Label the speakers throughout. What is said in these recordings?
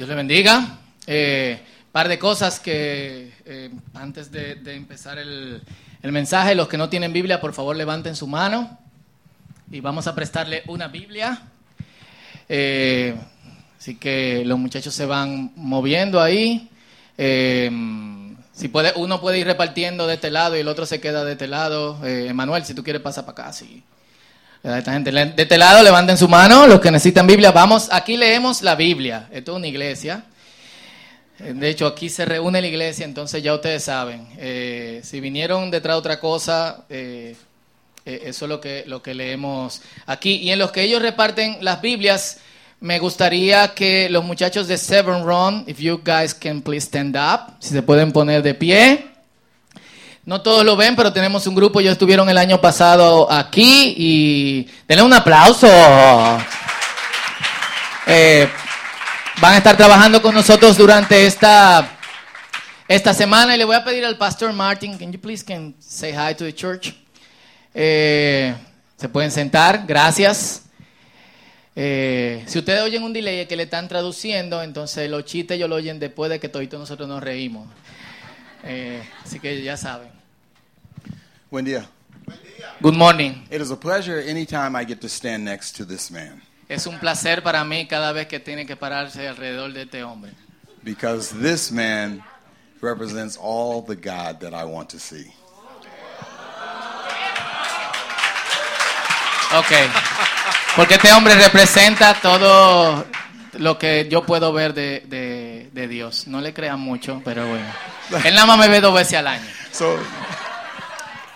Speaker 1: Dios le bendiga. Eh, par de cosas que eh, antes de, empezar el, mensaje, los que no tienen Biblia, por favor levanten su mano y vamos a prestarle una Biblia. Eh, así que los muchachos se van moviendo ahí. Eh, si puede, uno puede ir repartiendo de este lado y el otro se queda de este lado. Eh, Manuel, si tú quieres pasar para acá, sí. Esta gente, de este lado, levanten su mano, los que necesitan Biblia. Vamos, aquí leemos la Biblia. Esto es una iglesia. Eh, De hecho, aquí se reúne la iglesia, entonces ya ustedes saben. Eh, si vinieron detrás de otra cosa, eh, eso es lo que, lo que leemos aquí. Y en los que ellos reparten las Biblias, me gustaría que los muchachos de Seven Run, if you guys can please stand up, si se pueden poner de pie. No todos lo ven, pero tenemos un grupo, ellos estuvieron el año pasado aquí y denle un aplauso. Eh, van a estar trabajando con nosotros durante esta, esta semana y le voy a pedir al pastor Martin, can you please can say hi to the church? Eh, se pueden sentar, gracias. Eh, si ustedes oyen un delay que le están traduciendo, entonces los chistes ellos lo oyen después de que todos nosotros nos reímos. Así que ya saben.
Speaker 2: Buen día.
Speaker 1: Uh, Good morning.
Speaker 2: It is a pleasure anytime I get to stand next to this man
Speaker 1: Es un placer para mí cada vez que tiene que pararse alrededor de este hombre.
Speaker 2: because this man represents all the God that I want to see.
Speaker 1: Ok. Porque este hombre representa todo lo que yo puedo ver de, de- de Dios. No le crean mucho, pero bueno. Él nada más me ve dos veces al año.
Speaker 2: So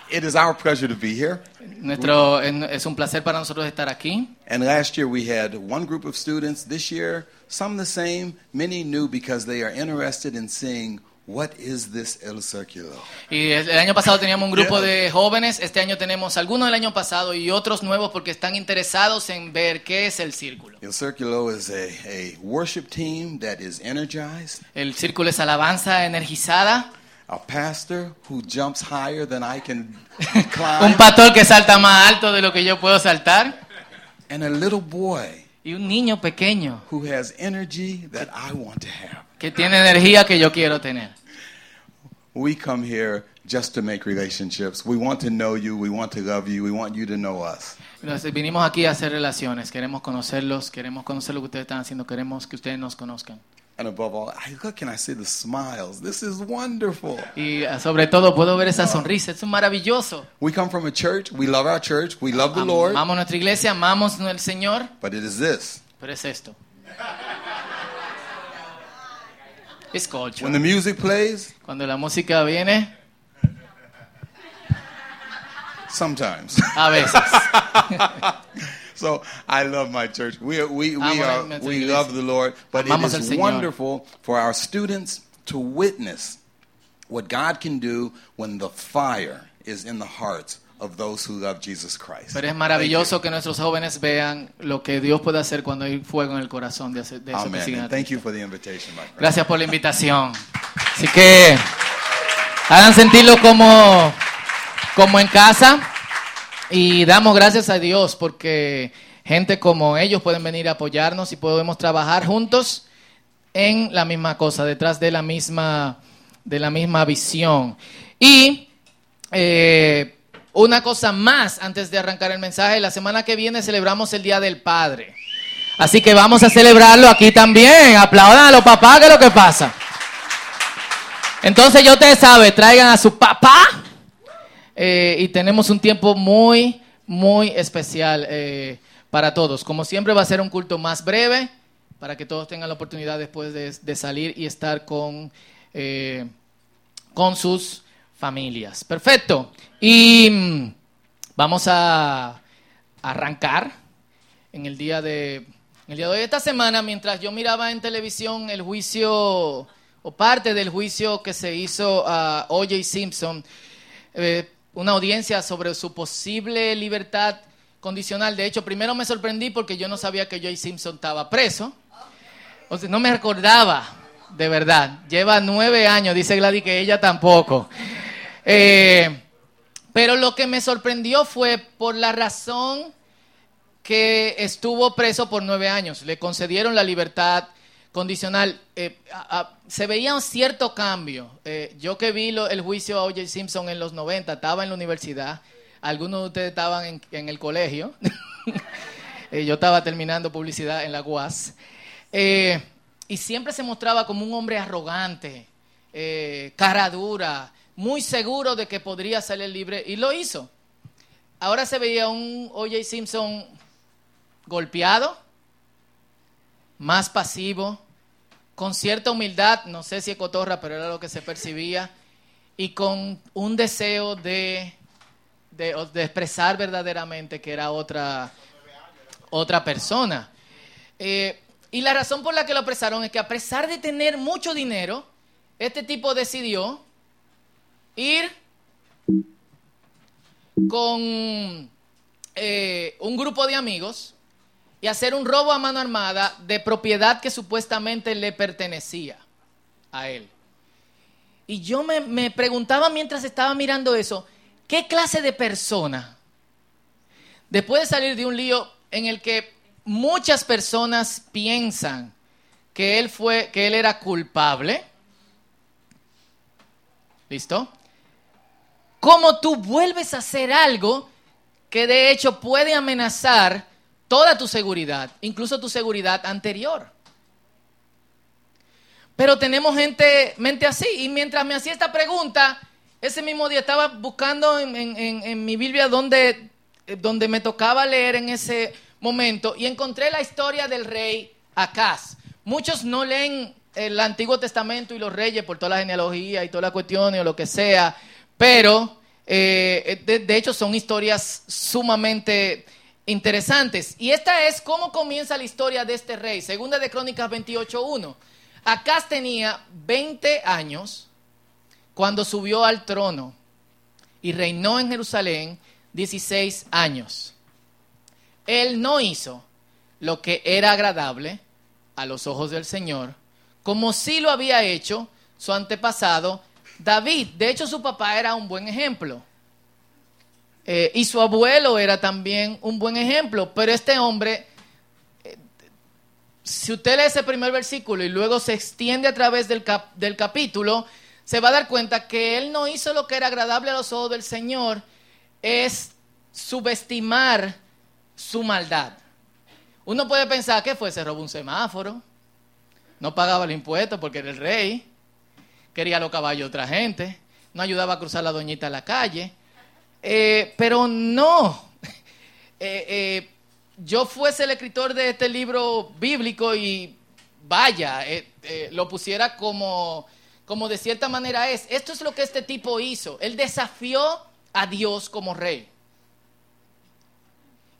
Speaker 2: it is our pleasure to be here.
Speaker 1: Nuestro, es un placer para nosotros estar aquí.
Speaker 2: And last year we had one group of students. This year, some the same, many new because they are interested in seeing what is this El Circulo.
Speaker 1: Y el año pasado teníamos un grupo de jóvenes, este año tenemos algunos del año pasado y otros nuevos porque están interesados en ver qué es el círculo.
Speaker 2: El Circulo is a, a worship team that is energized,
Speaker 1: El círculo es alabanza energizada,
Speaker 2: a pastor who jumps higher than I can
Speaker 1: un
Speaker 2: climb,
Speaker 1: pastor que salta más alto de lo que yo puedo saltar
Speaker 2: and a little boy
Speaker 1: y un niño pequeño
Speaker 2: who has energy that I want to have.
Speaker 1: que tiene energía que yo quiero tener.
Speaker 2: We come here just to make relationships. We want to know you. We want to love you. We want you to know us.
Speaker 1: Vinimos aquí a hacer relaciones, queremos conocerlos, queremos conocer lo que ustedes están haciendo, queremos que ustedes nos conozcan.
Speaker 2: And above all, I look and I see the smiles. This is wonderful.
Speaker 1: Y eh, sobre todo puedo ver esa sonrisa, es maravilloso.
Speaker 2: We come from a church. We love our church. We love the Lord.
Speaker 1: Amamos nuestra iglesia, amamos al Señor,
Speaker 2: But it is this.
Speaker 1: pero es esto. Es culture.
Speaker 2: When the music plays,
Speaker 1: Cuando la música viene,
Speaker 2: sometimes.
Speaker 1: a veces.
Speaker 2: so I love my church. We are, we, we, are, we love the Lord. But it is wonderful for our students to witness what God can do when the fire is in the hearts of those who love Jesus Christ.
Speaker 1: Pero es maravilloso que nuestros jóvenes vean lo que Dios puede hacer cuando hay fuego en el corazón de, de esos que
Speaker 2: Amen.
Speaker 1: siguen
Speaker 2: thank you for the invitation, my friend.
Speaker 1: Gracias por la invitación. Así que hagan sentirlo como, como en casa y damos gracias a Dios porque gente como ellos pueden venir a apoyarnos y podemos trabajar juntos en la misma cosa, detrás de la misma, de la misma visión. Y eh, una cosa más antes de arrancar el mensaje, la semana que viene celebramos el Día del Padre. Así que vamos a celebrarlo aquí también. Aplaudan a los papás, que es lo que pasa. Entonces ya ustedes saben, traigan a su papá. Eh, y tenemos un tiempo muy, muy especial eh, para todos. Como siempre va a ser un culto más breve, para que todos tengan la oportunidad después de, salir y estar con, eh, con sus familias. Perfecto. Y mm, vamos a arrancar en el día de el día de hoy. Esta semana, mientras yo miraba en televisión el juicio o parte del juicio que se hizo a O.J. Simpson, eh, una audiencia sobre su posible libertad condicional. De hecho, primero me sorprendí porque yo no sabía que O.J. Simpson estaba preso. O no me recordaba, de verdad. Lleva nueve años, dice Gladys que ella tampoco. Eh, pero lo que me sorprendió fue por la razón que estuvo preso por nueve años. Le concedieron la libertad condicional. Eh, se veía un cierto cambio. Eh, yo que vi el juicio a O.J. Simpson en los 90, estaba en la universidad. Algunos de ustedes estaban en, el colegio. Eh, yo estaba terminando publicidad en la UAS. y siempre se mostraba como un hombre arrogante, cara dura, muy seguro de que podría salir libre. Y lo hizo. Ahora se veía un O.J. Simpson golpeado, más pasivo, con cierta humildad, no sé si es cotorra, pero era lo que se percibía, y con un deseo de, de, expresar verdaderamente que era otra, otra persona. Eh, y la razón por la que lo apresaron es que a pesar de tener mucho dinero, este tipo decidió ir con eh, un grupo de amigos y hacer un robo a mano armada de propiedad que supuestamente le pertenecía a él. Y yo me, preguntaba mientras estaba mirando eso, ¿qué clase de persona, después de salir de un lío en el que muchas personas piensan que él fue, que él era culpable, ¿listo? ¿Cómo tú vuelves a hacer algo que de hecho puede amenazar toda tu seguridad, incluso tu seguridad anterior. Pero tenemos gente, mente así. Y mientras me hacía esta pregunta, ese mismo día estaba buscando en, mi Biblia donde, donde me tocaba leer en ese momento y encontré la historia del rey Acaz. Muchos no leen el Antiguo Testamento y los reyes por toda la genealogía y toda la cuestión o lo que sea, pero eh, de, hecho son historias sumamente interesantes. Y esta es cómo comienza la historia de este rey. Segunda de Crónicas 28.1. Acaz tenía 20 años cuando subió al trono y reinó en Jerusalén 16 años. Él no hizo lo que era agradable a los ojos del Señor, como sí lo había hecho su antepasado David. De hecho, su papá era un buen ejemplo. Eh, y su abuelo era también un buen ejemplo, pero este hombre, eh, si usted lee ese primer versículo y luego se extiende a través del, del capítulo, se va a dar cuenta que él no hizo lo que era agradable a los ojos del Señor, es subestimar su maldad. Uno puede pensar que fue, se robó un semáforo, no pagaba el impuesto porque era el rey, quería los caballos otra gente, no ayudaba a cruzar la doñita a la calle. Eh, pero no. Eh, eh, yo fuese el escritor de este libro bíblico y vaya, lo pusiera como, como de cierta manera es. Esto es lo que este tipo hizo. Él desafió a Dios como rey.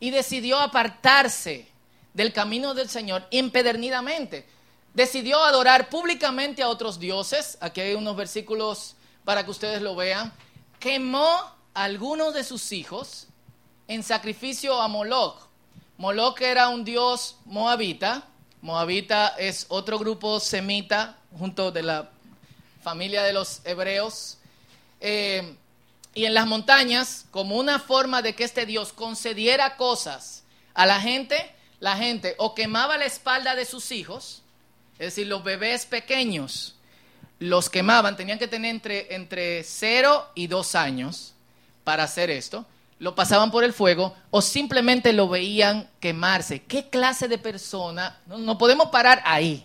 Speaker 1: Y decidió apartarse del camino del Señor impedernidamente. Decidió adorar públicamente a otros dioses. Aquí hay unos versículos para que ustedes lo vean. Quemó algunos de sus hijos en sacrificio a Moloch. Moloch era un dios moabita. Moabita es otro grupo semita junto de la familia de los hebreos. Eh, y en las montañas, como una forma de que este dios concediera cosas a la gente, la gente o quemaba la espalda de sus hijos, es decir, los bebés pequeños, los quemaban, tenían que tener entre, entre 0 y 2 años, para hacer esto, lo pasaban por el fuego o simplemente lo veían quemarse. ¿Qué clase de persona? No, podemos parar ahí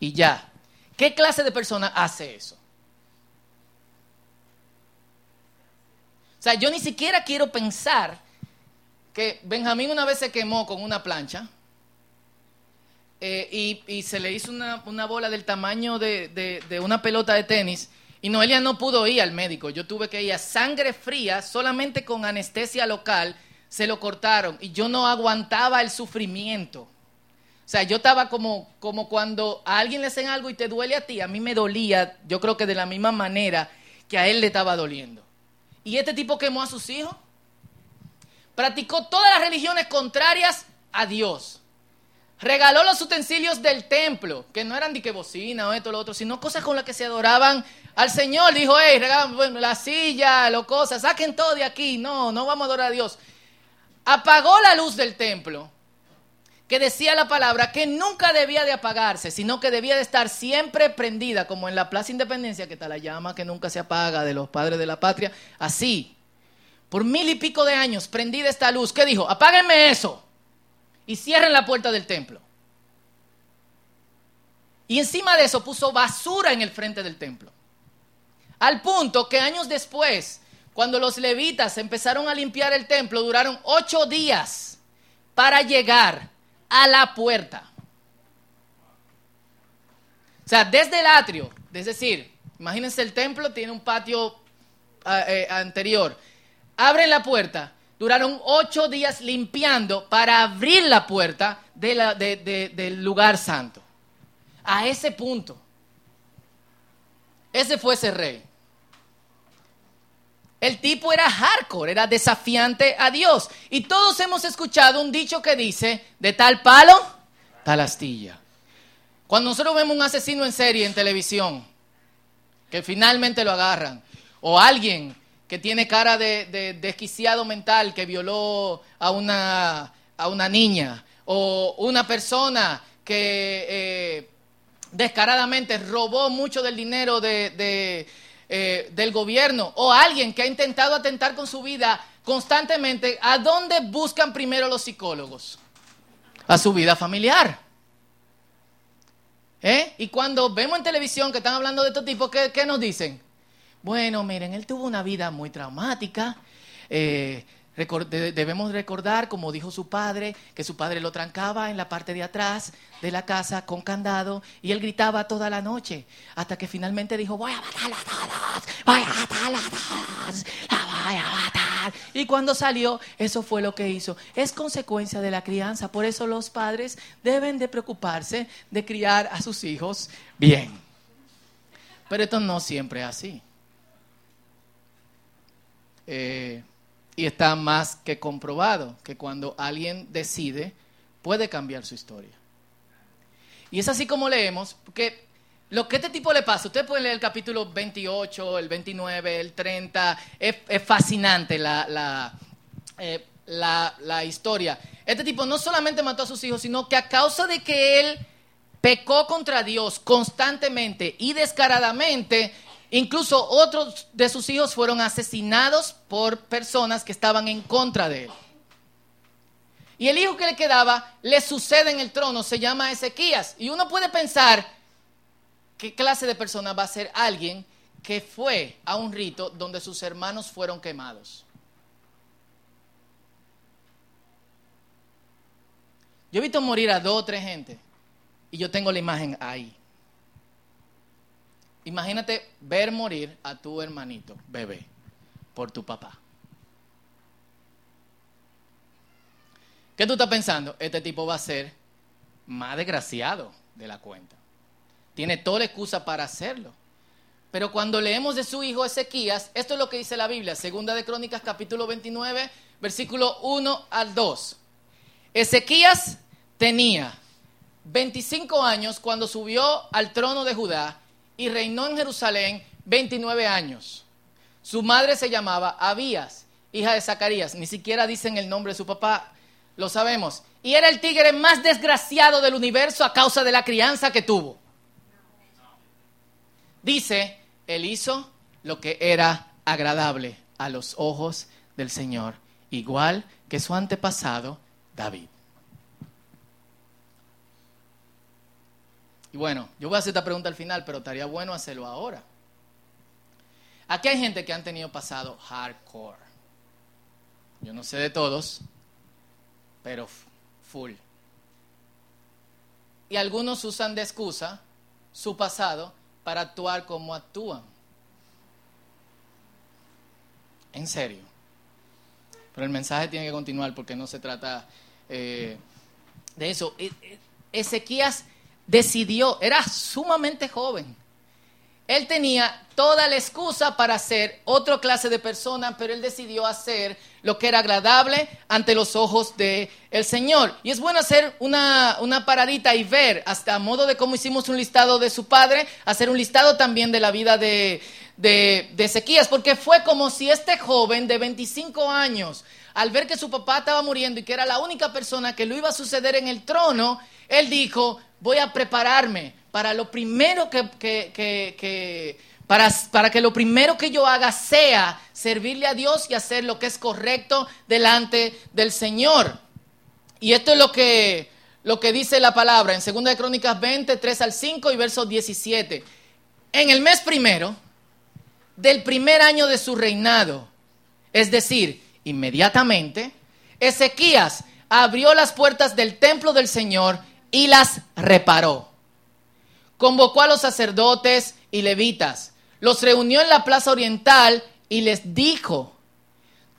Speaker 1: y ya. ¿Qué clase de persona hace eso? O sea, yo ni siquiera quiero pensar que Benjamín una vez se quemó con una plancha eh, y, se le hizo una, bola del tamaño de, de una pelota de tenis y Noelia no pudo ir al médico. Yo tuve que ir a sangre fría, solamente con anestesia local, se lo cortaron. Y yo no aguantaba el sufrimiento. O sea, yo estaba como, como cuando a alguien le hacen algo y te duele a ti. A mí me dolía, yo creo que de la misma manera que a él le estaba doliendo. Y este tipo quemó a sus hijos. Practicó todas las religiones contrarias a Dios. Regaló los utensilios del templo, que no eran de que bocina o esto o lo otro, sino cosas con las que se adoraban al Señor. Dijo, hey, regalan la silla, lo cosas, saquen todo de aquí. No, no vamos a adorar a Dios. Apagó la luz del templo. que decía la palabra que nunca debía de apagarse, sino que debía de estar siempre prendida, como en la Plaza Independencia, que está la llama que nunca se apaga de los padres de la patria, así, por mil y pico de años, prendida esta luz. ¿Qué dijo? Apáguenme eso y cierren la puerta del templo. Y encima de eso puso basura en el frente del templo. Al punto que años después, cuando los levitas empezaron a limpiar el templo, duraron ocho días para llegar a la puerta. O sea, desde el atrio, es decir, imagínense el templo, tiene un patio ah, eh, anterior. Abren la puerta, duraron ocho días limpiando para abrir la puerta del lugar santo. A ese punto. Ese fue ese rey. El tipo era hardcore, era desafiante a Dios. Y todos hemos escuchado un dicho que dice, de tal palo, tal astilla. Cuando nosotros vemos un asesino en serie en televisión, que finalmente lo agarran, o alguien que tiene cara de, desquiciado mental, que violó a una, a una niña, o una persona que eh, descaradamente robó mucho del dinero de eh, del gobierno o alguien que ha intentado atentar con su vida constantemente, ¿a dónde buscan primero los psicólogos? A su vida familiar. ¿Eh? Y cuando vemos en televisión que están hablando de estos tipos, ¿qué, ¿qué, nos dicen? Bueno, miren, él tuvo una vida muy traumática. Eh, debemos recordar, como dijo su padre, que su padre lo trancaba en la parte de atrás de la casa con candado y él gritaba toda la noche hasta que finalmente dijo, voy a matar a todos, voy a matar a la voy a matar. Y cuando salió, eso fue lo que hizo. Es consecuencia de la crianza. Por eso los padres deben de preocuparse de criar a sus hijos bien. Pero esto no siempre es así. Eh, y está más que comprobado que cuando alguien decide, puede cambiar su historia. Y es así como leemos, porque lo que este tipo le pasa, usted puede leer el capítulo 28, el 29, el 30, es, fascinante eh, la, la historia. Este tipo no solamente mató a sus hijos, sino que a causa de que él pecó contra Dios constantemente y descaradamente, Incluso otros de sus hijos fueron asesinados por personas que estaban en contra de él. Y el hijo que le quedaba le sucede en el trono, se llama Ezequías. Y uno puede pensar qué clase de persona va a ser alguien que fue a un rito donde sus hermanos fueron quemados. Yo he visto morir a dos o tres gente y yo tengo la imagen ahí. Imagínate ver morir a tu hermanito, bebé, por tu papá. ¿Qué tú estás pensando? Este tipo va a ser más desgraciado de la cuenta. Tiene toda la excusa para hacerlo. Pero cuando leemos de su hijo Ezequías, esto es lo que dice la Biblia, segunda de Crónicas capítulo 29, versículo 1 al 2. Ezequías tenía 25 años cuando subió al trono de Judá y reinó en Jerusalén 29 años. Su madre se llamaba Abías, hija de Zacarías. Ni siquiera dicen el nombre de su papá, lo sabemos. Y era el tigre más desgraciado del universo a causa de la crianza que tuvo. Dice, él hizo lo que era agradable a los ojos del Señor, igual que su antepasado David. Y bueno, yo voy a hacer esta pregunta al final, pero estaría bueno hacerlo ahora. Aquí hay gente que han tenido pasado hardcore. Yo no sé de todos, pero full. Y algunos usan de excusa su pasado para actuar como actúan. En serio. Pero el mensaje tiene que continuar porque no se trata eh, de eso. E, e, Ezequías decidió, era sumamente joven. Él tenía toda la excusa para ser otra clase de persona, pero él decidió hacer lo que era agradable ante los ojos del el Señor. Y es bueno hacer una, una paradita y ver, hasta a modo de cómo hicimos un listado de su padre, hacer un listado también de la vida de, de, de porque fue como si este joven de 25 años, al ver que su papá estaba muriendo y que era la única persona que lo iba a suceder en el trono, él dijo, voy a prepararme para lo primero que, que, que, que para, para, que lo primero que yo haga sea servirle a Dios y hacer lo que es correcto delante del Señor. Y esto es lo que, lo que dice la palabra en 2 de Crónicas 20, 3 al 5 y verso 17. En el mes primero del primer año de su reinado, es decir, inmediatamente, Ezequías abrió las puertas del templo del Señor y las reparó. Convocó a los sacerdotes y levitas, los reunió en la plaza oriental y les dijo,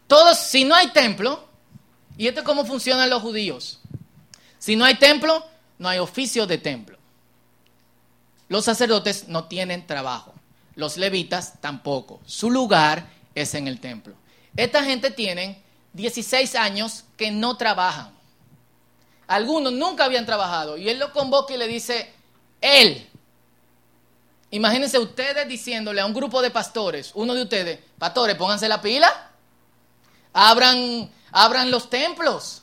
Speaker 1: todos, si no hay templo, y esto es cómo funcionan los judíos, si no hay templo, no hay oficio de templo. Los sacerdotes no tienen trabajo, los levitas tampoco, su lugar es en el templo. Esta gente tiene 16 años que no trabajan. Algunos nunca habían trabajado. Y él lo convoca y le dice, él. Imagínense ustedes diciéndole a un grupo de pastores, uno de ustedes, pastores, pónganse la pila, abran, abran los templos,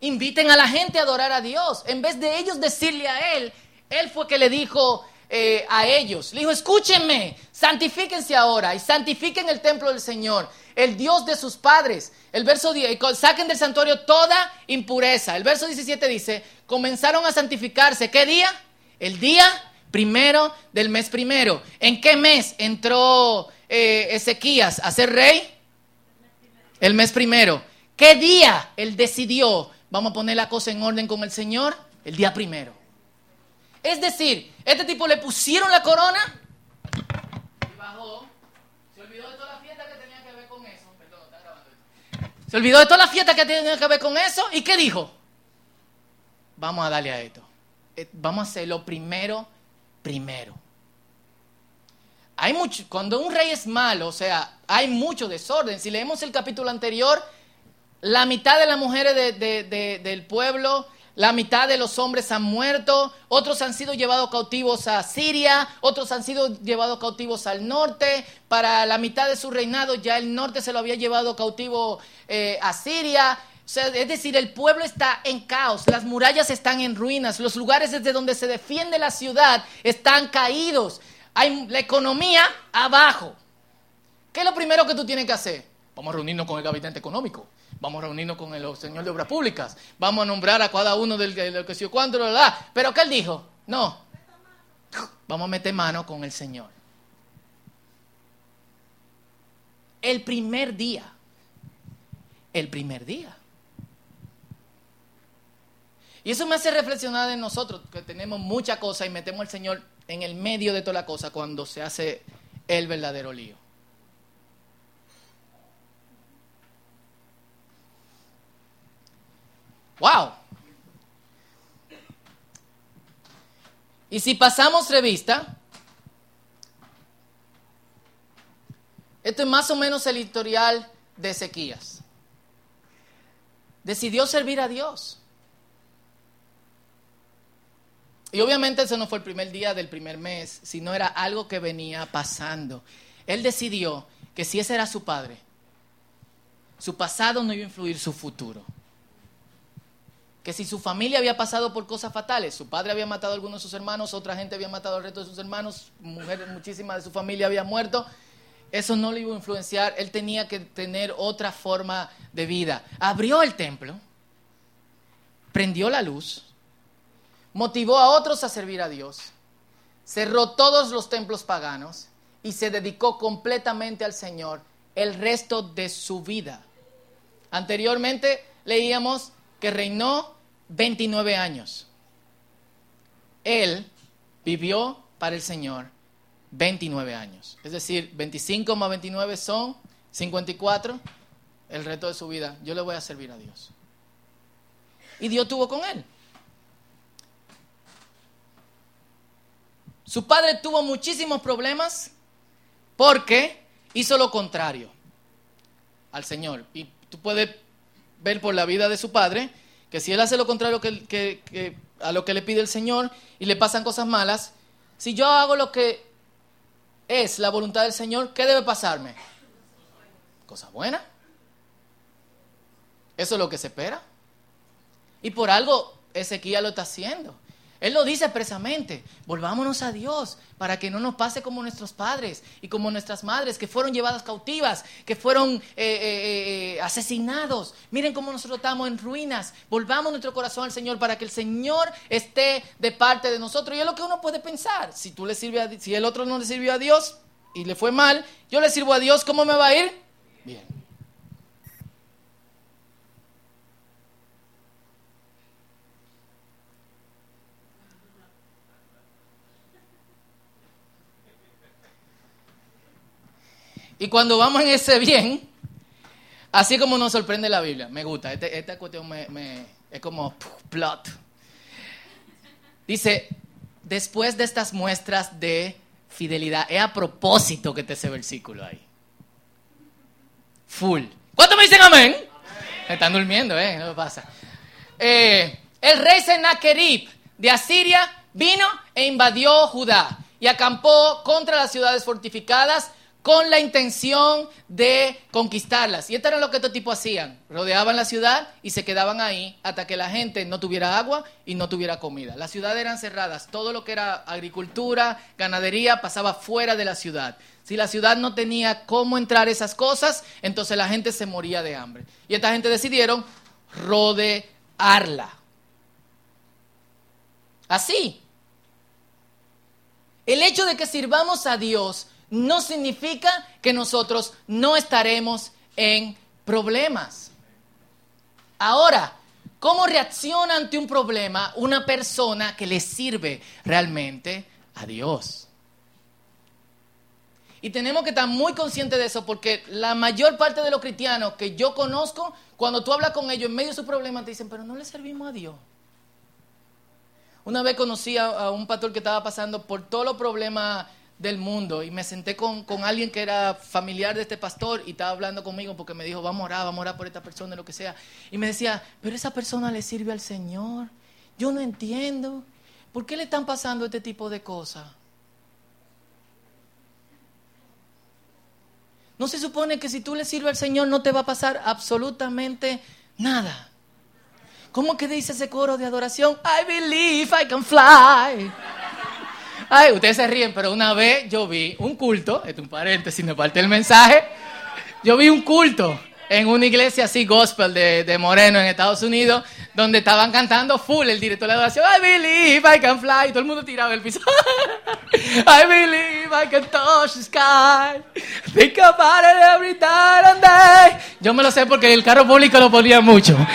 Speaker 1: inviten a la gente a adorar a Dios. En vez de ellos decirle a él, él fue que le dijo eh, a ellos, le dijo, escúchenme, santifíquense ahora y santifiquen el templo del Señor el Dios de sus padres. El verso 10, saquen del santuario toda impureza. El verso 17 dice, comenzaron a santificarse. ¿Qué día? El día primero del mes primero. ¿En qué mes entró eh, Ezequías a ser rey? El mes primero. ¿Qué día él decidió, vamos a poner la cosa en orden con el Señor? El día primero. Es decir, este tipo le pusieron la corona Se olvidó de toda la fiesta que tenía que ver con eso. ¿Y qué dijo? Vamos a darle a esto. Eh, vamos a hacerlo primero, primero. Hay mucho, cuando un rey es malo, o sea, hay mucho desorden. Si leemos el capítulo anterior, la mitad de las mujeres del pueblo la mitad de los hombres han muerto, otros han sido llevados cautivos a Siria, otros han sido llevados cautivos al norte, para la mitad de su reinado ya el norte se lo había llevado cautivo eh, a Siria. es decir, el pueblo está en caos, las murallas están en ruinas, los lugares desde donde se defiende la ciudad están caídos, hay la economía abajo. ¿Qué es lo primero que tú tienes que hacer? Vamos a reunirnos con el gabinete económico. Vamos a reunirnos con el señor de obras públicas. Vamos a nombrar a cada uno del, que se cuánto, la, Pero ¿qué él dijo? No. Vamos a meter mano con el Señor. El primer día. El primer día. Y eso me hace reflexionar en nosotros, que tenemos mucha cosa y metemos al Señor en el medio de toda la cosa cuando se hace el verdadero lío. ¡Wow! Y si pasamos revista, esto es más o menos el historial de Ezequías. Decidió servir a Dios. Y obviamente ese no fue el primer día del primer mes, sino era algo que venía pasando. Él decidió que si ese era su padre, su pasado no iba a influir su futuro que si su familia había pasado por cosas fatales, su padre había matado a algunos de sus hermanos, otra gente había matado al resto de sus hermanos, mujeres, muchísimas de su familia había muerto, eso no le iba a influenciar, él tenía que tener otra forma de vida. Abrió el templo, prendió la luz, motivó a otros a servir a Dios, cerró todos los templos paganos y se dedicó completamente al Señor el resto de su vida. Anteriormente leíamos que reinó 29 años. Él vivió para el Señor 29 años. Es decir, 25 más 29 son 54 el resto de su vida. Yo le voy a servir a Dios. Y Dios tuvo con él. Su padre tuvo muchísimos problemas porque hizo lo contrario al Señor. Y tú puedes ver por la vida de su padre que si él hace lo contrario que, a lo que le pide el Señor y le pasan cosas malas, si yo hago lo que es la voluntad del Señor, ¿qué debe pasarme? Cosa buena. Eso es lo que se espera. Y por algo Ezequiel lo está haciendo. Él lo dice expresamente, volvámonos a Dios para que no nos pase como nuestros padres y como nuestras madres que fueron llevadas cautivas, que fueron eh, eh, eh, asesinados. Miren cómo nosotros estamos en ruinas. Volvamos nuestro corazón al Señor para que el Señor esté de parte de nosotros. Y es lo que uno puede pensar. Si tú le sirves a, si el otro no le sirvió a Dios y le fue mal, yo le sirvo a Dios, ¿cómo me va a ir? Bien. Y cuando vamos en ese bien, así como nos sorprende la Biblia, me gusta, este, esta cuestión me, es como plot. Dice, después de estas muestras de fidelidad, es a propósito que te ese versículo ahí. Full. ¿Cuántos me dicen amén? Están durmiendo, ¿eh? No pasa. Eh, el rey Sennacherib de Asiria vino e invadió Judá y acampó contra las ciudades fortificadas con la intención de conquistarlas. Y esto era lo que estos tipos hacían. Rodeaban la ciudad y se quedaban ahí hasta que la gente no tuviera agua y no tuviera comida. Las ciudades eran cerradas. Todo lo que era agricultura, ganadería, pasaba fuera de la ciudad. Si la ciudad no tenía cómo entrar esas cosas, entonces la gente se moría de hambre. Y esta gente decidieron rodearla. Así. El hecho de que sirvamos a Dios no significa que nosotros no estaremos en problemas. Ahora, ¿cómo reacciona ante un problema una persona que le sirve realmente a Dios? Y tenemos que estar muy conscientes de eso porque la mayor parte de los cristianos que yo conozco, cuando tú hablas con ellos en medio de sus problemas, te dicen, pero no le servimos a Dios. Una vez conocí a, un pastor que estaba pasando por todos los problemas del mundo y me senté con, alguien que era familiar de este pastor y estaba hablando conmigo porque me dijo, vamos a orar, vamos a orar por esta persona, lo que sea. Y me decía, pero esa persona le sirve al Señor. Yo no entiendo. ¿Por qué le están pasando este tipo de cosas? ¿No se supone que si tú le sirves al Señor no te va a pasar absolutamente nada? ¿Cómo que dice ese coro de adoración? I believe I can fly. Ay, ustedes se ríen, pero una vez yo vi un culto, es un paréntesis, me parte el mensaje. Yo vi un culto en una iglesia así, gospel de, Moreno en Estados Unidos, donde estaban cantando full el director de la adoración, I believe I can fly, y todo el mundo tiraba el piso. I believe I can touch the sky, think about it every time and day. Yo me lo sé porque el carro público lo ponía mucho.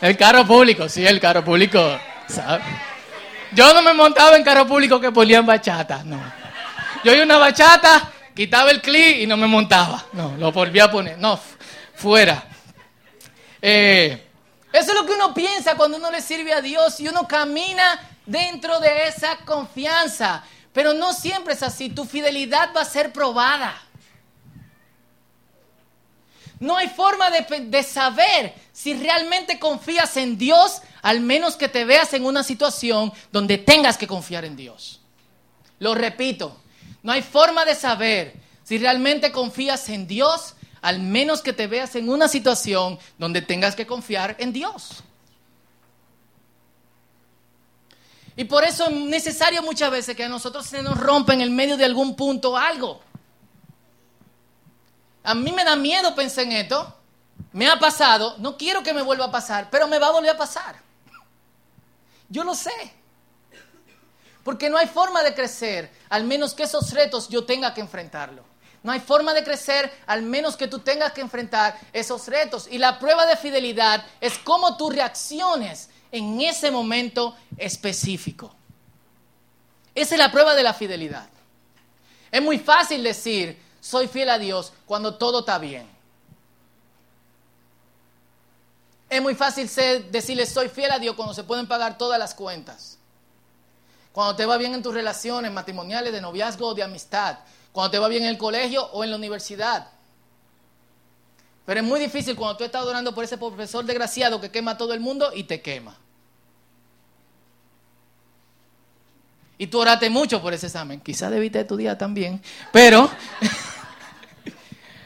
Speaker 1: el carro público, sí, el carro público, Yo no me montaba en carro público que ponían bachata, no. Yo iba una bachata, quitaba el clic y no me montaba. No, lo volví a poner. No, fuera. Eh, eso es lo que uno piensa cuando uno le sirve a Dios y uno camina dentro de esa confianza. Pero no siempre es así. Tu fidelidad va a ser probada. No hay forma de, saber si realmente confías en Dios al menos que te veas en una situación donde tengas que confiar en Dios. Lo repito, no hay forma de saber si realmente confías en Dios, al menos que te veas en una situación donde tengas que confiar en Dios. Y por eso es necesario muchas veces que a nosotros se nos rompa en el medio de algún punto algo. A mí me da miedo pensar en esto. Me ha pasado, no quiero que me vuelva a pasar, pero me va a volver a pasar. Yo lo sé. Porque no hay forma de crecer, al menos que esos retos yo tenga que enfrentarlo. No hay forma de crecer al menos que tú tengas que enfrentar esos retos. Y la prueba de fidelidad es cómo tú reacciones en ese momento específico. Esa es la prueba de la fidelidad. Es muy fácil decir, soy fiel a Dios cuando todo está bien. Es muy fácil decirle soy fiel a Dios cuando se pueden pagar todas las cuentas. Cuando te va bien en tus relaciones matrimoniales, de noviazgo o de amistad. Cuando te va bien en el colegio o en la universidad. Pero es muy difícil cuando tú estás orando por ese profesor desgraciado que quema a todo el mundo y te quema. Y tú oraste mucho por ese examen. Quizás debiste estudiar también. Pero,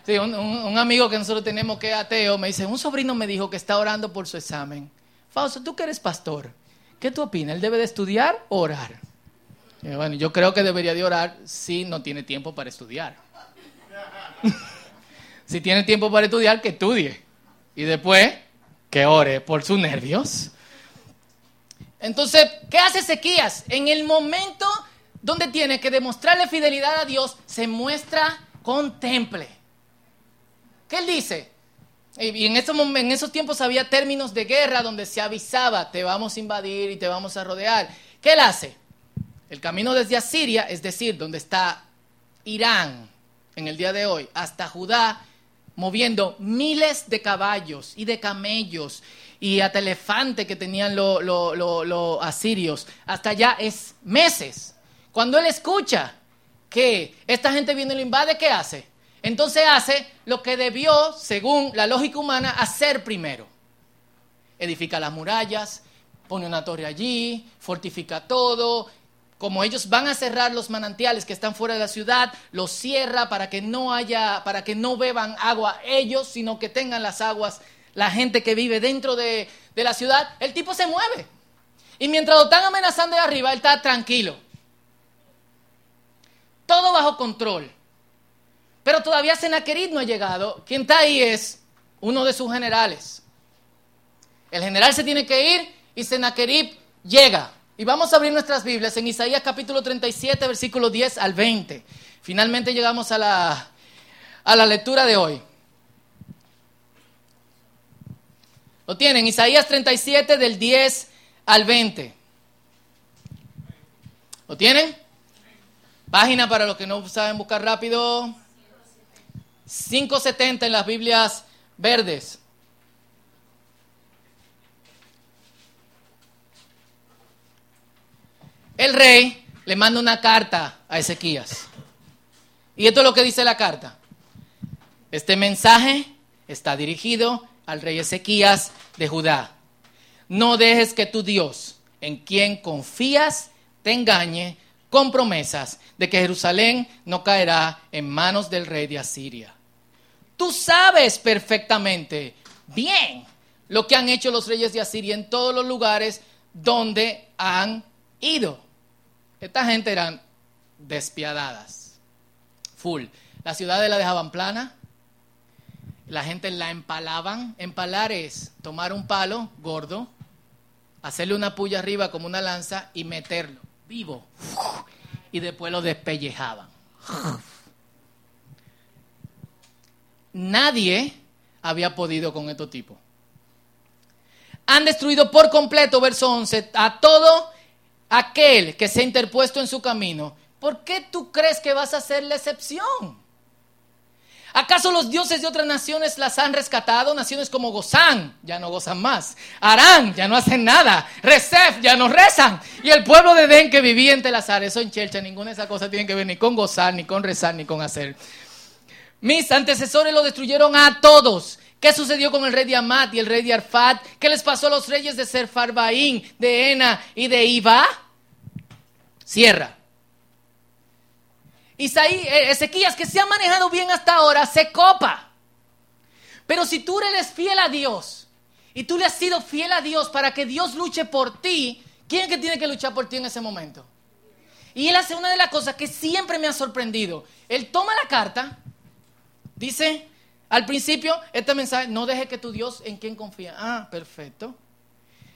Speaker 1: sí, un, amigo que nosotros tenemos que es ateo me dice, un sobrino me dijo que está orando por su examen. Fausto, tú que eres pastor, ¿qué tú opinas? ¿Él debe de estudiar o orar? bueno, yo creo que debería de orar si no tiene tiempo para estudiar. si tiene tiempo para estudiar, que estudie. Y después, que ore por sus nervios. Entonces, ¿qué hace Ezequías? En el momento donde tiene que demostrarle fidelidad a Dios, se muestra contemple. ¿Qué él dice? Y en esos, en esos tiempos había términos de guerra donde se avisaba, te vamos a invadir y te vamos a rodear. ¿Qué él hace? El camino desde Asiria, es decir, donde está Irán en el día de hoy, hasta Judá, moviendo miles de caballos y de camellos y hasta elefantes que tenían los asirios. Hasta allá es meses. Cuando él escucha que esta gente viene y lo invade, ¿qué hace? Entonces hace lo que debió, según la lógica humana, hacer primero. Edifica las murallas, pone una torre allí, fortifica todo, como ellos van a cerrar los manantiales que están fuera de la ciudad, los cierra para que no haya, para que no beban agua ellos, sino que tengan las aguas la gente que vive dentro de, de la ciudad. El tipo se mueve. Y mientras lo están amenazando de arriba, él está tranquilo. Todo bajo control. Pero todavía Senaquerit no ha llegado. Quien está ahí es uno de sus generales. El general se tiene que ir y Senaquerit llega. Y vamos a abrir nuestras Biblias en Isaías capítulo 37, versículo 10 al 20. Finalmente llegamos a la, a la lectura de hoy. Lo tienen, Isaías 37 del 10 al 20. ¿Lo tienen? Página para los que no saben buscar rápido. 570 en las Biblias verdes. el rey le manda una carta a Ezequías. Y esto es lo que dice la carta. Este mensaje está dirigido al rey Ezequías de Judá. No dejes que tu Dios, en quien confías, te engañe con promesas de que Jerusalén no caerá en manos del rey de Asiria. Tú sabes perfectamente bien lo que han hecho los reyes de Asiria en todos los lugares donde han ido. Esta gente eran despiadadas, full. La ciudad la dejaban plana, la gente la empalaban. Empalar es tomar un palo gordo, hacerle una puya arriba como una lanza y meterlo vivo. Y después lo despellejaban. Nadie había podido con estos tipos. Han destruido por completo, verso 11, a todo aquel que se ha interpuesto en su camino, ¿por qué tú crees que vas a ser la excepción? ¿Acaso los dioses de otras naciones las han rescatado? Naciones como Gozán ya no gozan más. Arán ya no hacen nada. Resef ya no rezan. Y el pueblo de Den que vivía en Telazar, eso en Chelcha, ninguna de esas cosas tiene que ver ni con gozar, ni con rezar, ni con hacer. Mis antecesores lo destruyeron a todos. ¿Qué sucedió con el rey de Amat y el rey de Arfat? ¿Qué les pasó a los reyes de Serfarbaín, de Ena y de Iba? Cierra. Isaí, eh, Ezequías, que se ha manejado bien hasta ahora, se copa. Pero si tú eres fiel a Dios y tú le has sido fiel a Dios para que Dios luche por ti, ¿quién es que tiene que luchar por ti en ese momento? Y él hace una de las cosas que siempre me ha sorprendido. Él toma la carta, dice, al principio, este mensaje, no deje que tu Dios en quien confía. Ah, perfecto.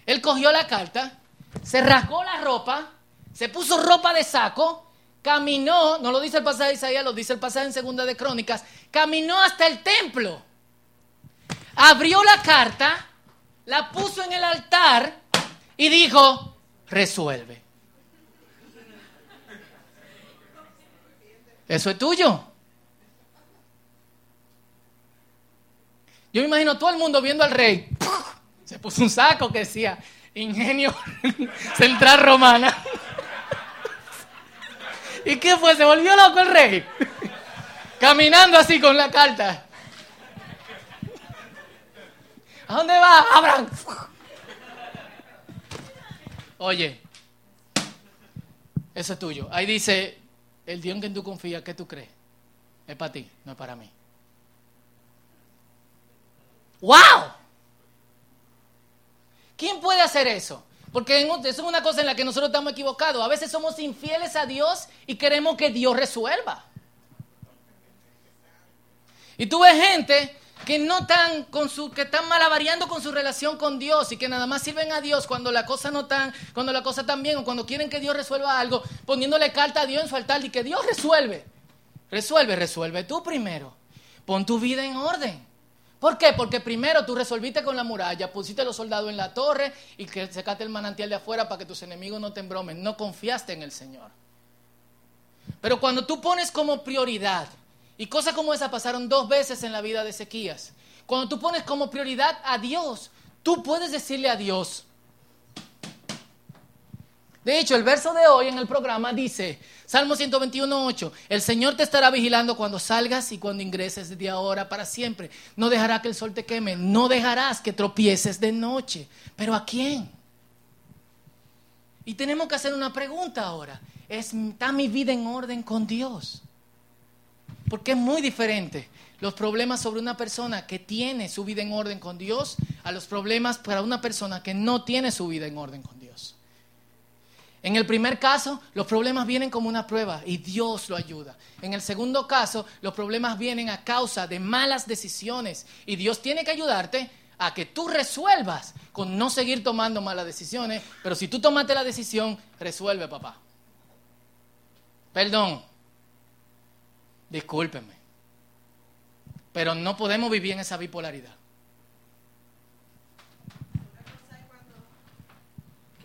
Speaker 1: Él cogió la carta, se rasgó la ropa, se puso ropa de saco, caminó, no lo dice el pasaje de Isaías, lo dice el pasaje en Segunda de Crónicas, caminó hasta el templo, abrió la carta, la puso en el altar y dijo, resuelve. Eso es tuyo. Yo me imagino todo el mundo viendo al rey. Se puso un saco que decía Ingenio Central Romana. ¿Y qué fue? Se volvió loco el rey. Caminando así con la carta. ¿A dónde va? Abran. Oye, Eso es tuyo. Ahí dice, el Dios en quien tú confías, ¿qué tú crees? Es para ti, no es para mí. ¡Wow! ¿Quién puede hacer eso? Porque eso es una cosa en la que nosotros estamos equivocados. A veces somos infieles a Dios y queremos que Dios resuelva. Y tú ves gente que no están con su, que están malavariando con su relación con Dios y que nada más sirven a Dios cuando la cosa no tan, cuando la cosa tan bien o cuando quieren que Dios resuelva algo, poniéndole carta a Dios en su altar y que Dios resuelve. Resuelve, resuelve tú primero. Pon tu vida en orden. ¿Por qué? Porque primero tú resolviste con la muralla, pusiste a los soldados en la torre y que secaste el manantial de afuera para que tus enemigos no te embromen. No confiaste en el Señor. Pero cuando tú pones como prioridad, y cosas como esa pasaron dos veces en la vida de Ezequías, cuando tú pones como prioridad a Dios, tú puedes decirle a Dios, de hecho, el verso de hoy en el programa dice, Salmo 121.8, el Señor te estará vigilando cuando salgas y cuando ingreses de ahora para siempre. No dejará que el sol te queme, no dejarás que tropieces de noche. ¿Pero a quién? Y tenemos que hacer una pregunta ahora. ¿Está mi vida en orden con Dios? Porque es muy diferente los problemas sobre una persona que tiene su vida en orden con Dios a los problemas para una persona que no tiene su vida en orden con Dios. En el primer caso, los problemas vienen como una prueba y Dios lo ayuda. En el segundo caso, los problemas vienen a causa de malas decisiones y Dios tiene que ayudarte a que tú resuelvas con no seguir tomando malas decisiones, pero si tú tomaste la decisión, resuelve, papá. Perdón, discúlpeme, pero no podemos vivir en esa bipolaridad.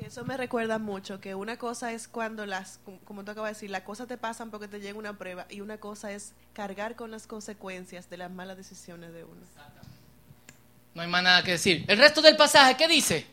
Speaker 3: Eso me recuerda mucho que una cosa es cuando las, como tú acabas de decir, las cosas te pasan porque te llega una prueba y una cosa es cargar con las consecuencias de las malas decisiones de uno.
Speaker 1: No hay más nada que decir. El resto del pasaje, ¿qué dice?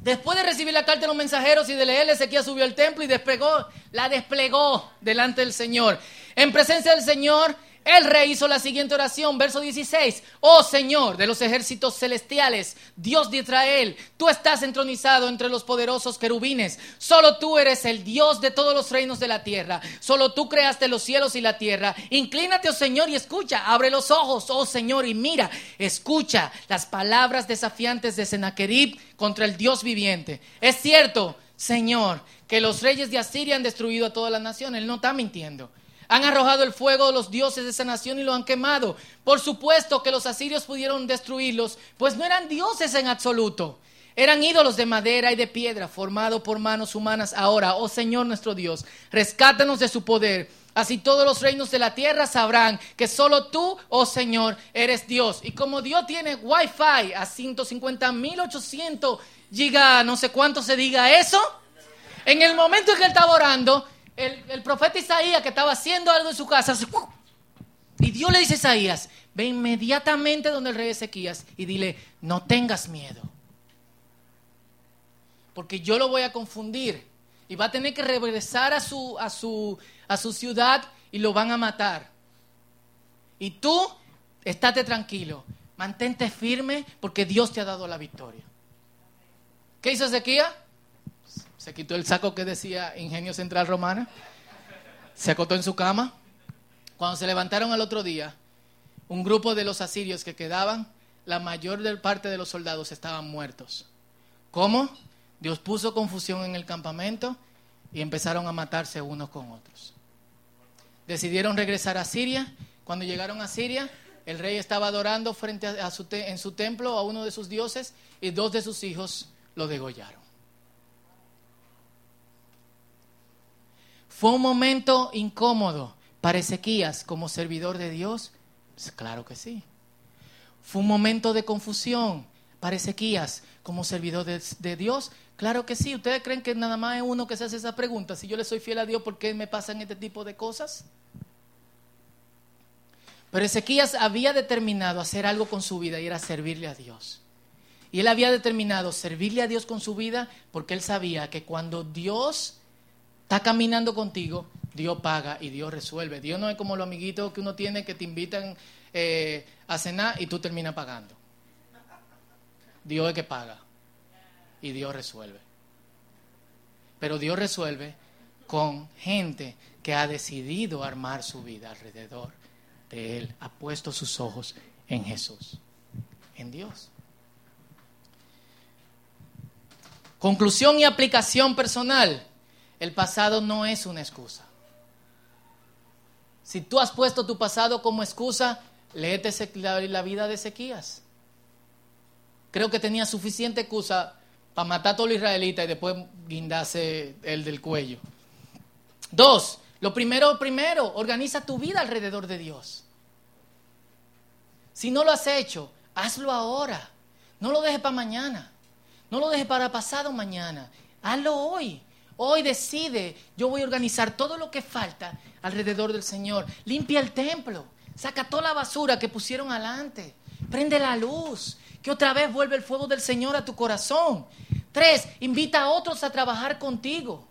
Speaker 1: Después de recibir la carta de los mensajeros y de leerle, Ezequiel subió al templo y desplegó, la desplegó delante del Señor. En presencia del Señor, el rey hizo la siguiente oración, verso 16. Oh Señor de los ejércitos celestiales, Dios de Israel, tú estás entronizado entre los poderosos querubines. Solo tú eres el Dios de todos los reinos de la tierra. Solo tú creaste los cielos y la tierra. Inclínate, oh Señor, y escucha. Abre los ojos, oh Señor, y mira. Escucha las palabras desafiantes de Sennacherib contra el Dios viviente. Es cierto, Señor, que los reyes de Asiria han destruido a todas las naciones. Él no está mintiendo. Han arrojado el fuego de los dioses de esa nación y lo han quemado. Por supuesto que los asirios pudieron destruirlos, pues no eran dioses en absoluto. Eran ídolos de madera y de piedra, formados por manos humanas. Ahora, oh Señor nuestro Dios, rescátanos de su poder. Así todos los reinos de la tierra sabrán que solo tú, oh Señor, eres Dios. Y como Dios tiene wifi a 150.800 giga, no sé cuánto se diga eso, en el momento en que él estaba orando, el, profeta Isaías que estaba haciendo algo en su casa, y Dios le dice a Isaías, ve inmediatamente donde el rey Ezequías y dile, no tengas miedo, porque yo lo voy a confundir y va a tener que regresar a su, a su, a su ciudad y lo van a matar. Y tú, estate tranquilo, mantente firme porque Dios te ha dado la victoria. ¿Qué hizo Ezequías? Se quitó el saco que decía Ingenio Central Romana. Se acotó en su cama. Cuando se levantaron al otro día, un grupo de los asirios que quedaban, la mayor parte de los soldados estaban muertos. ¿Cómo? Dios puso confusión en el campamento y empezaron a matarse unos con otros. Decidieron regresar a Siria. Cuando llegaron a Siria, el rey estaba adorando frente a su en su templo a uno de sus dioses y dos de sus hijos lo degollaron. ¿Fue un momento incómodo para Ezequías como servidor de Dios? Claro que sí. ¿Fue un momento de confusión para Ezequías como servidor de, Dios? Claro que sí. ¿Ustedes creen que nada más es uno que se hace esa pregunta? Si yo le soy fiel a Dios, ¿por qué me pasan este tipo de cosas? Pero Ezequías había determinado hacer algo con su vida y era servirle a Dios. Y él había determinado servirle a Dios con su vida porque él sabía que cuando Dios está caminando contigo, Dios paga y Dios resuelve. Dios no es como los amiguitos que uno tiene que te invitan eh, a cenar y tú terminas pagando. Dios es que paga y Dios resuelve. Pero Dios resuelve con gente que ha decidido armar su vida alrededor de Él, ha puesto sus ojos en Jesús, en Dios. Conclusión y aplicación personal. El pasado no es una excusa. Si tú has puesto tu pasado como excusa, léete la vida de Ezequías. Creo que tenía suficiente excusa para matar a todo los israelitas y después guindarse el del cuello. Dos, lo primero, primero, organiza tu vida alrededor de Dios. Si no lo has hecho, hazlo ahora. No lo dejes para mañana. No lo dejes para pasado mañana. Hazlo hoy. Hoy decide, yo voy a organizar todo lo que falta alrededor del Señor. Limpia el templo. Saca toda la basura que pusieron adelante. Prende la luz. Que otra vez vuelve el fuego del Señor a tu corazón. Tres, invita a otros a trabajar contigo.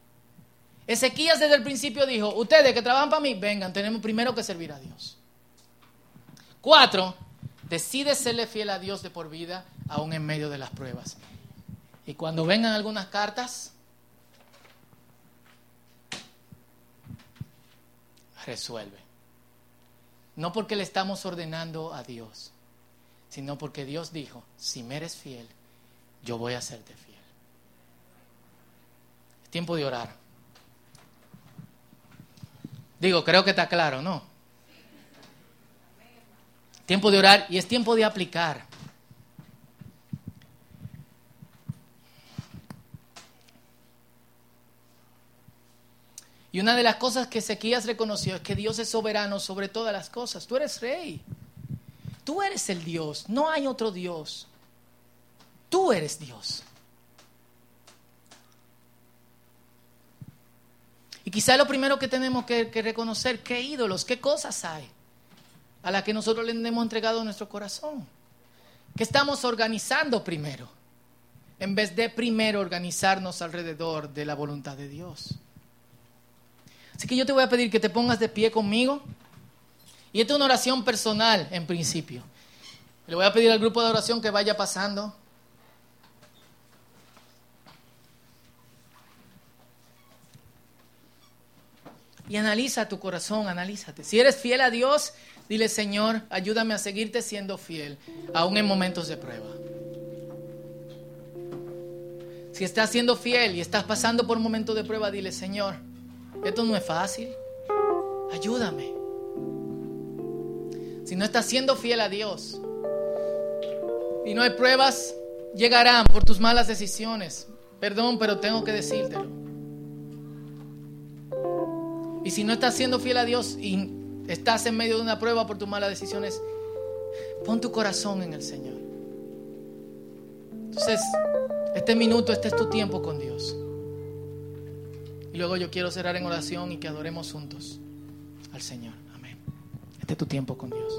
Speaker 1: Ezequías desde el principio dijo, ustedes que trabajan para mí, vengan, tenemos primero que servir a Dios. Cuatro, decide serle fiel a Dios de por vida, aún en medio de las pruebas. Y cuando vengan algunas cartas, resuelve. No porque le estamos ordenando a Dios, sino porque Dios dijo, si me eres fiel, yo voy a hacerte fiel. Es tiempo de orar. Digo, creo que está claro, ¿no? Tiempo de orar y es tiempo de aplicar. Y una de las cosas que Ezequías reconoció es que Dios es soberano sobre todas las cosas. Tú eres rey. Tú eres el Dios. No hay otro Dios. Tú eres Dios. Y quizá lo primero que tenemos que, reconocer, qué ídolos, qué cosas hay a las que nosotros le hemos entregado nuestro corazón. ¿Qué estamos organizando primero? En vez de primero organizarnos alrededor de la voluntad de Dios. Así que yo te voy a pedir que te pongas de pie conmigo. Y esta es una oración personal en principio. Le voy a pedir al grupo de oración que vaya pasando. Y analiza tu corazón, analízate. Si eres fiel a Dios, dile, Señor, ayúdame a seguirte siendo fiel, aún en momentos de prueba. Si estás siendo fiel y estás pasando por un momento de prueba, dile, Señor, esto no es fácil. Ayúdame. Si no estás siendo fiel a Dios y no hay pruebas, llegarán por tus malas decisiones. Perdón, pero tengo que decírtelo. Y si no estás siendo fiel a Dios y estás en medio de una prueba por tus malas decisiones, pon tu corazón en el Señor. Entonces, este minuto, este es tu tiempo con Dios. Luego yo quiero cerrar en oración y que adoremos juntos al Señor. Amén. Este es tu tiempo con Dios.